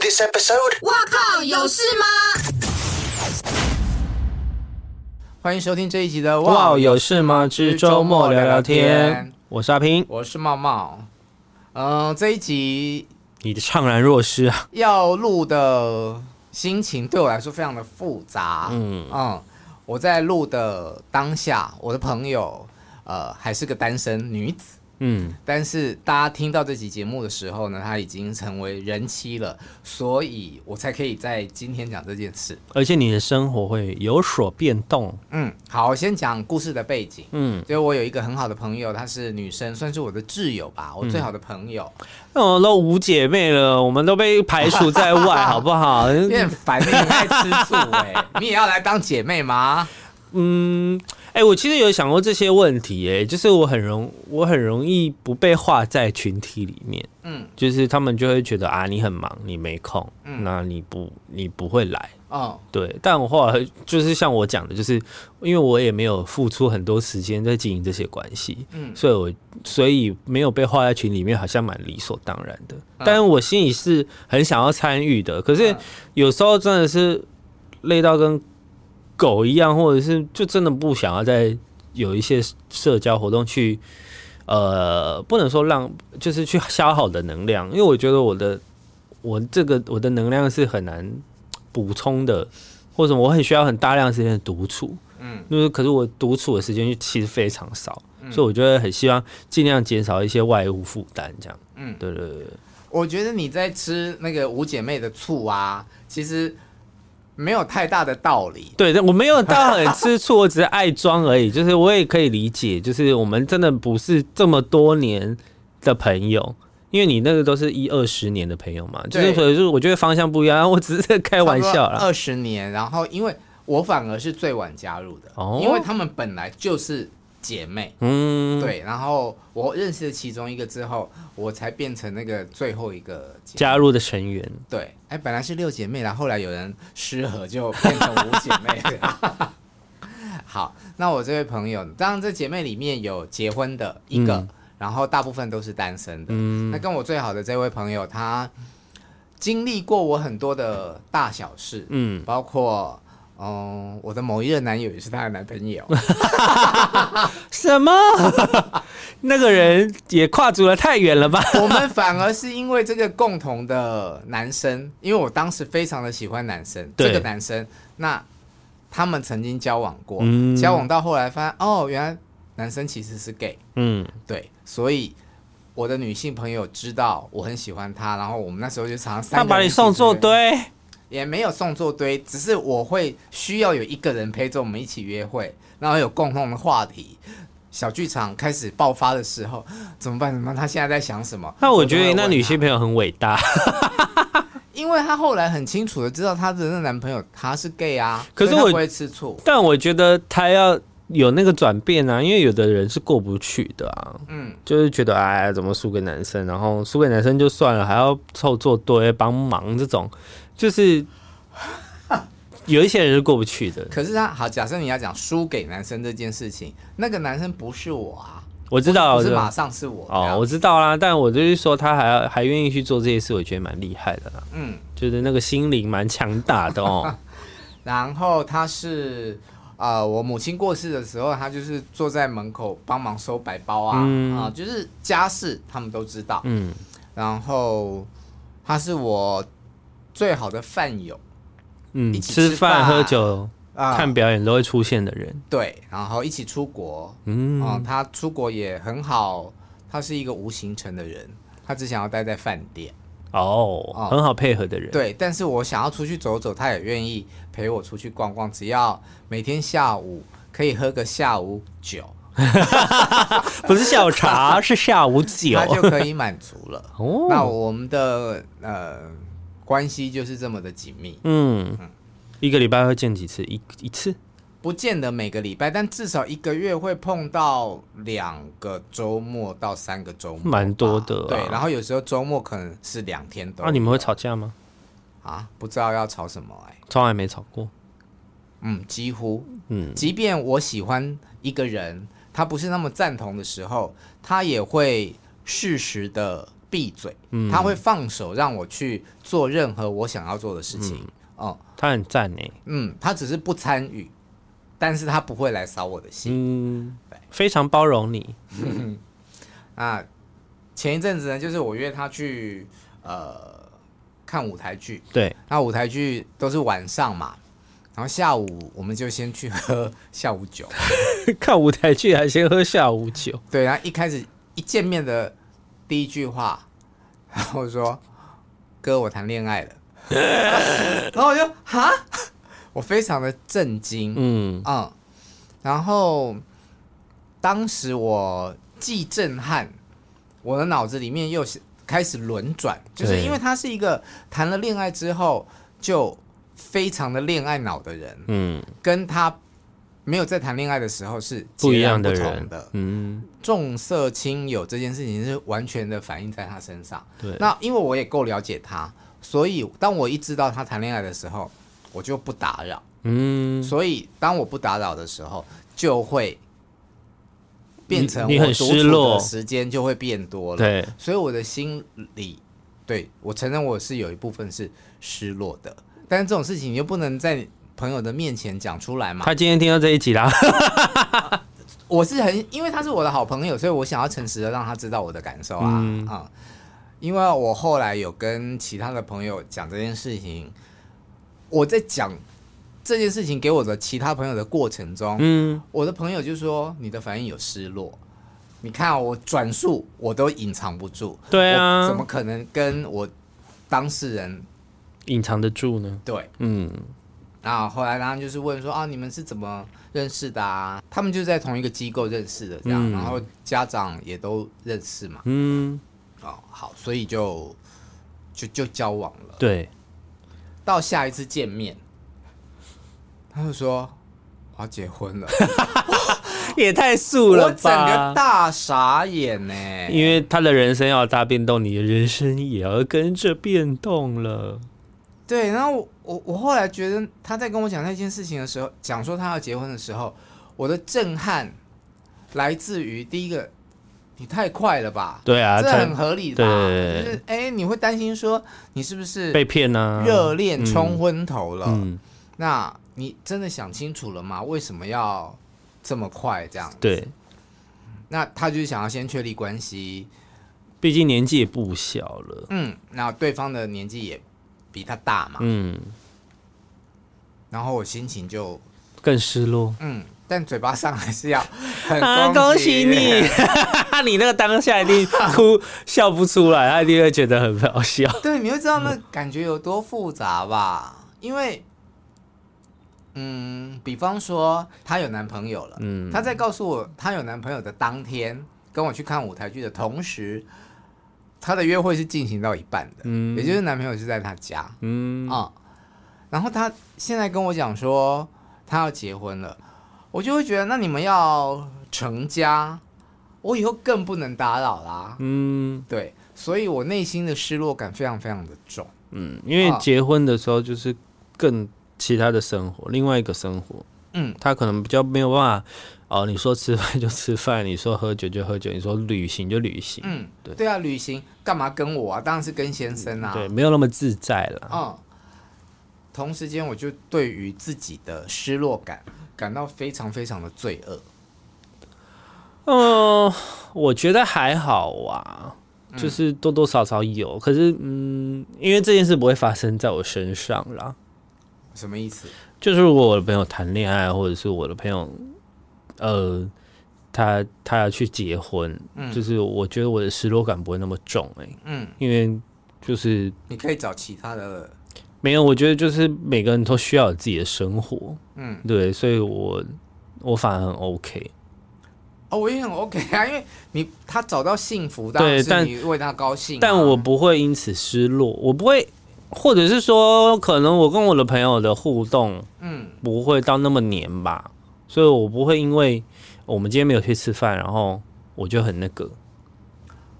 This episode。哇靠，有事吗？欢迎收听这一集的《哇有事吗之周末聊聊天》。我是阿平，我是茂茂。嗯、呃，这一集你的怅然若失啊，要录的心情对我来说非常的复杂。嗯嗯，我在录的当下，我的朋友呃还是个单身女子。嗯，但是大家听到这期节目的时候呢，他已经成为人妻了，所以我才可以在今天讲这件事。而且你的生活会有所变动。嗯，好，我先讲故事的背景。嗯，就我有一个很好的朋友，她是女生，算是我的挚友吧，我最好的朋友。那我、嗯、都五姐妹了，我们都被排除在外，好不好？有点烦，你很爱吃醋哎、欸，你也要来当姐妹吗？嗯。哎、欸，我其实有想过这些问题、欸，哎，就是我很容，我很容易不被划在群体里面，嗯，就是他们就会觉得啊，你很忙，你没空，嗯，那你不，你不会来，哦，对，但我后来就是像我讲的，就是因为我也没有付出很多时间在经营这些关系，嗯，所以我所以没有被划在群里面，好像蛮理所当然的，嗯、但是我心里是很想要参与的，可是有时候真的是累到跟。狗一样，或者是就真的不想要再有一些社交活动去，呃，不能说让，就是去消耗的能量，因为我觉得我的我这个我的能量是很难补充的，或者我很需要很大量时间的独处，嗯，就是可是我独处的时间其实非常少，嗯、所以我觉得很希望尽量减少一些外物负担，这样，嗯，对对对，我觉得你在吃那个五姐妹的醋啊，其实。没有太大的道理，对，我没有到很吃醋，我只是爱装而已。就是我也可以理解，就是我们真的不是这么多年的朋友，因为你那个都是一二十年的朋友嘛，就是所以就是我觉得方向不一样，我只是在开玩笑啦。二十年，然后因为我反而是最晚加入的，哦，因为他们本来就是。姐妹，嗯，对，然后我认识了其中一个之后，我才变成那个最后一个加入的成员。对，哎，本来是六姐妹，然后后来有人失和，就变成五姐妹。好，那我这位朋友，当然这姐妹里面有结婚的一个，嗯、然后大部分都是单身的。嗯，那跟我最好的这位朋友，他经历过我很多的大小事，嗯，包括。哦、嗯，我的某一任男友也是她的男朋友。什么？那个人也跨足了太远了吧？我们反而是因为这个共同的男生，因为我当时非常的喜欢男生，这个男生，那他们曾经交往过，嗯、交往到后来发现，哦，原来男生其实是 gay。嗯，对，所以我的女性朋友知道我很喜欢他，然后我们那时候就常常他把你送作堆。也没有送作堆，只是我会需要有一个人陪着我们一起约会，然后有共同的话题。小剧场开始爆发的时候，怎么办？怎么办？他现在在想什么？那我觉得那女性朋友很伟大，因为她后来很清楚的知道她的那男朋友他是 gay 啊，可是我不会吃醋。但我觉得他要有那个转变啊，因为有的人是过不去的啊，嗯，就是觉得哎，怎么输给男生，然后输给男生就算了，还要凑作堆帮忙这种。就是 有一些人是过不去的，可是他好，假设你要讲输给男生这件事情，那个男生不是我啊，我知道，不是马上是我哦，我知道啦，但我就是说他还要还愿意去做这些事，我觉得蛮厉害的啦，嗯，就是那个心灵蛮强大的哦。然后他是呃，我母亲过世的时候，他就是坐在门口帮忙收白包啊，啊、嗯。呃，就是家事他们都知道，嗯，然后他是我。最好的饭友，嗯，一起吃饭、喝酒、呃、看表演都会出现的人，对，然后一起出国，嗯，嗯，他出国也很好，他是一个无行程的人，他只想要待在饭店，哦，嗯、很好配合的人，对，但是我想要出去走走，他也愿意陪我出去逛逛，只要每天下午可以喝个下午酒，不是下午茶，是下午酒，他就可以满足了。哦，那我们的呃。关系就是这么的紧密。嗯，一个礼拜会见几次？一一次？不见得每个礼拜，但至少一个月会碰到两个周末到三个周末，蛮多的、啊。对，然后有时候周末可能是两天都。那、啊、你们会吵架吗？啊，不知道要吵什么哎、欸，从来没吵过。嗯，几乎。嗯，即便我喜欢一个人，他不是那么赞同的时候，他也会适时的闭嘴。嗯，他会放手让我去做任何我想要做的事情。嗯，嗯他很赞呢。嗯，他只是不参与。但是他不会来扫我的兴，嗯，对，非常包容你。那，前一阵子呢，就是我约他去呃看舞台剧，对，那舞台剧都是晚上嘛，然后下午我们就先去喝 下午酒，看舞台剧还先喝下午酒，对，然后一开始一见面的第一句话，然后我说哥，我谈恋爱了，然后我就哈。我非常的震惊，嗯。嗯，然后当时我既震撼，我的脑子里面又开始轮转，就是因为他是一个谈了恋爱之后就非常的恋爱脑的人，嗯，跟他没有在谈恋爱的时候是不一样的人，嗯，重色轻友这件事情是完全的反映在他身上，对，那因为我也够了解他，所以当我一知道他谈恋爱的时候。我就不打扰，嗯，所以当我不打扰的时候，就会变成你很失落，时间就会变多了。对，所以我的心里，对，我承认我是有一部分是失落的，但是这种事情你又不能在朋友的面前讲出来嘛。他今天听到这一集啦，我是很，因为他是我的好朋友，所以我想要诚实的让他知道我的感受啊，嗯，嗯，因为我后来有跟其他的朋友讲这件事情。我在讲这件事情给我的其他朋友的过程中，嗯，我的朋友就说你的反应有失落。你看我转述我都隐藏不住，对啊，怎么可能跟我当事人隐藏得住呢？对，嗯，然后后来他们就是问说啊，你们是怎么认识的啊？他们就在同一个机构认识的，这样，嗯，然后家长也都认识嘛，嗯，哦，好，所以就就就交往了，对。到下一次见面，他就说我要结婚了，也太素了吧！我整个大傻眼呢，因为他的人生要大变动，你的人生也要跟着变动了。对，然后我我我后来觉得他在跟我讲那件事情的时候，讲说他要结婚的时候，我的震撼来自于第一个。你太快了吧？对啊，这很合理的吧？就是哎，你会担心说你是不是被骗呢？热恋冲昏头了？嗯，那你真的想清楚了吗？为什么要这么快这样？对，那他就是想要先确立关系，毕竟年纪也不小了。嗯，那对方的年纪也比他大嘛。嗯，然后我心情就更失落。嗯。但嘴巴上还是要 很恭喜，恭喜你，你那个当下一定哭笑不出来，他一定会觉得很好笑。对，你会知道那感觉有多复杂吧？因为，嗯，比方说她有男朋友了，嗯，她在告诉我她有男朋友的当天，跟我去看舞台剧的同时，她的约会是进行到一半的，嗯，也就是男朋友是在她家，嗯啊、嗯，然后她现在跟我讲说她要结婚了。我就会觉得，那你们要成家，我以后更不能打扰啦。嗯，对，所以我内心的失落感非常非常的重。嗯，因为结婚的时候就是更其他的生活，另外一个生活。嗯，他可能比较没有办法。哦，你说吃饭就吃饭，你说喝酒就喝酒，你说旅行就旅行。嗯，对，对啊，旅行干嘛跟我啊？当然是跟先生啊。对，没有那么自在了。嗯，同时间我就对于自己的失落感。感到非常非常的罪恶。嗯、呃，我觉得还好啊，就是多多少少有。嗯、可是，嗯，因为这件事不会发生在我身上啦。什么意思？就是如果我的朋友谈恋爱，或者是我的朋友，呃，他他要去结婚，嗯、就是我觉得我的失落感不会那么重哎、欸。嗯，因为就是你可以找其他的。没有，我觉得就是每个人都需要有自己的生活，嗯，对，所以我我反而很 OK，哦，我也很 OK 啊，因为你他找到幸福，当然是你为他高兴啊，但，但我不会因此失落，我不会或者是说，可能我跟我的朋友的互动，嗯，不会到那么黏吧，所以我不会因为我们今天没有去吃饭，然后我就很那个。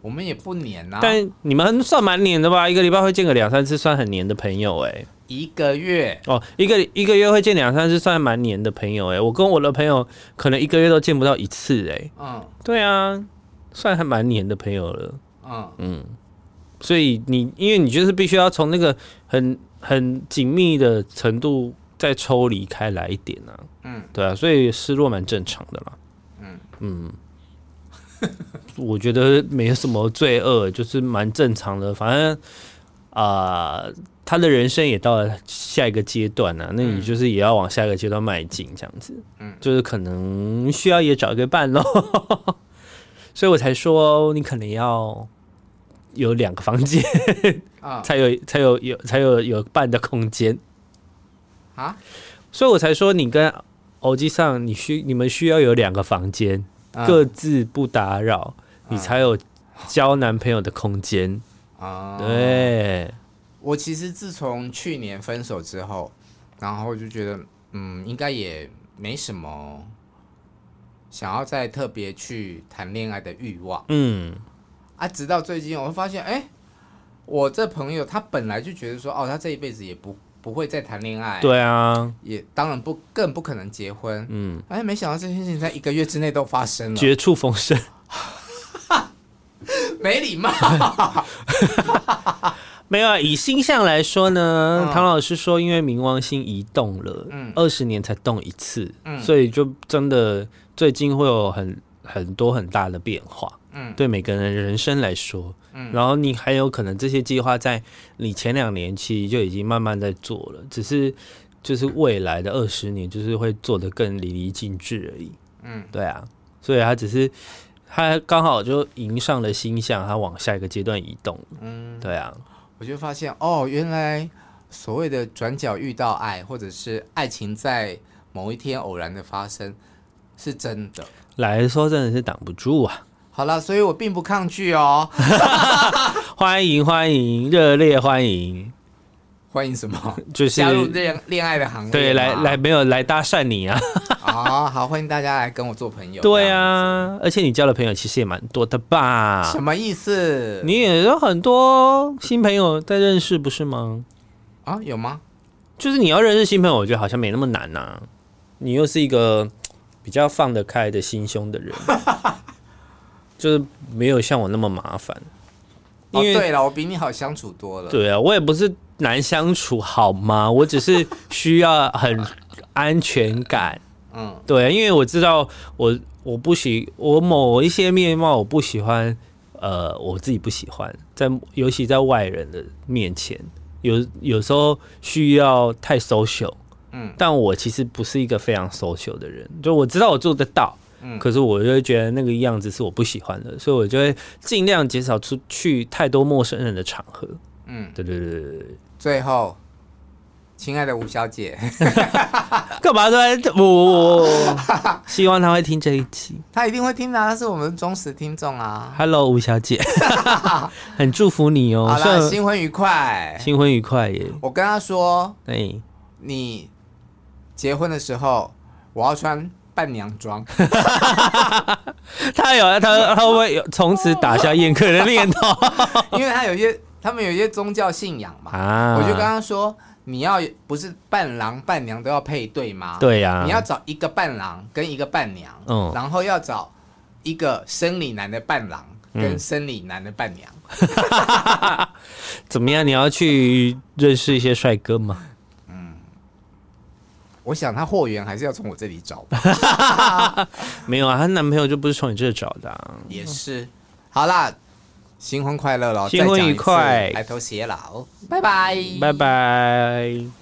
我们也不黏呐、啊，但你们算蛮黏的吧？一个礼拜会见个两三次，算很黏的朋友哎、欸。一个月哦，一个一个月会见两三次，算蛮黏的朋友哎、欸。我跟我的朋友可能一个月都见不到一次哎、欸。嗯，对啊，算还蛮黏的朋友了。嗯嗯，所以你因为你就是必须要从那个很很紧密的程度再抽离开来一点啊。嗯，对啊，所以失落蛮正常的啦。嗯嗯。我觉得没什么罪恶，就是蛮正常的。反正啊、呃，他的人生也到了下一个阶段了、啊，那你就是也要往下一个阶段迈进，这样子。嗯，就是可能需要也找一个伴喽。所以我才说，你可能要有两个房间啊，才有才有有才有有伴的空间啊。所以我才说，你跟欧际上，你需你们需要有两个房间。各自不打扰，嗯，你才有交男朋友的空间啊！对，我其实自从去年分手之后，然后就觉得，嗯，应该也没什么想要再特别去谈恋爱的欲望。嗯，啊，直到最近，我会发现，哎，我这朋友他本来就觉得说，哦，他这一辈子也不。不会再谈恋爱，对啊，也当然不更不可能结婚。嗯，哎，没想到这件事情在一个月之内都发生了，绝处逢生，没礼貌。没有啊，以星象来说呢，唐老师说，因为冥王星移动了，嗯，二十年才动一次，嗯，所以就真的最近会有很很多很大的变化。嗯，对每个人的人生来说，嗯，然后你还有可能这些计划在你前两年其实就已经慢慢在做了，只是就是未来的二十年就是会做得更淋漓尽致而已。嗯，对啊，所以他只是他刚好就迎上了星象，他往下一个阶段移动。嗯，对啊，我就发现哦，原来所谓的转角遇到爱，或者是爱情在某一天偶然的发生，是真的。来说真的是挡不住啊。好了，所以我并不抗拒哦。欢迎欢迎，热烈欢迎，欢迎什么？就是加入恋恋爱的行列。对，来来，没有来搭讪你啊。啊、哦，好，欢迎大家来跟我做朋友。对啊，而且你交的朋友其实也蛮多的吧？什么意思？你也有很多新朋友在认识，不是吗？啊，有吗？就是你要认识新朋友，我觉得好像没那么难呐、啊。你又是一个比较放得开的心胸的人。就是没有像我那么麻烦，因为、哦、对了，我比你好相处多了。对啊，我也不是难相处好吗？我只是 需要很安全感。嗯，对，因为我知道我我不喜我某一些面貌我不喜欢，呃，我自己不喜欢，在尤其在外人的面前，有有时候需要太 social。嗯，但我其实不是一个非常 social 的人，就我知道我做得到。可是我就会觉得那个样子是我不喜欢的，所以我就会尽量减少出去太多陌生人的场合。嗯，对对对对对。最后，亲爱的吴小姐，干嘛在我？希望他会听这一期，他一定会听的，他是我们忠实听众啊。Hello，吴小姐，很祝福你哦。好了，新婚愉快，新婚愉快耶！我跟他说，哎，你结婚的时候我要穿。伴娘装，他有他他会不会有从此打消宴客的念头？因为他有一些他们有一些宗教信仰嘛。啊，我就跟他说，你要不是伴郎伴娘都要配对吗？对呀、啊，你要找一个伴郎跟一个伴娘，嗯，然后要找一个生理男的伴郎跟生理男的伴娘。嗯、怎么样？你要去认识一些帅哥吗？我想她货源还是要从我这里找吧。没有啊，她男朋友就不是从你这找的、啊。也是。好啦，新婚快乐喽！新婚愉快，白头偕老，拜拜，拜拜。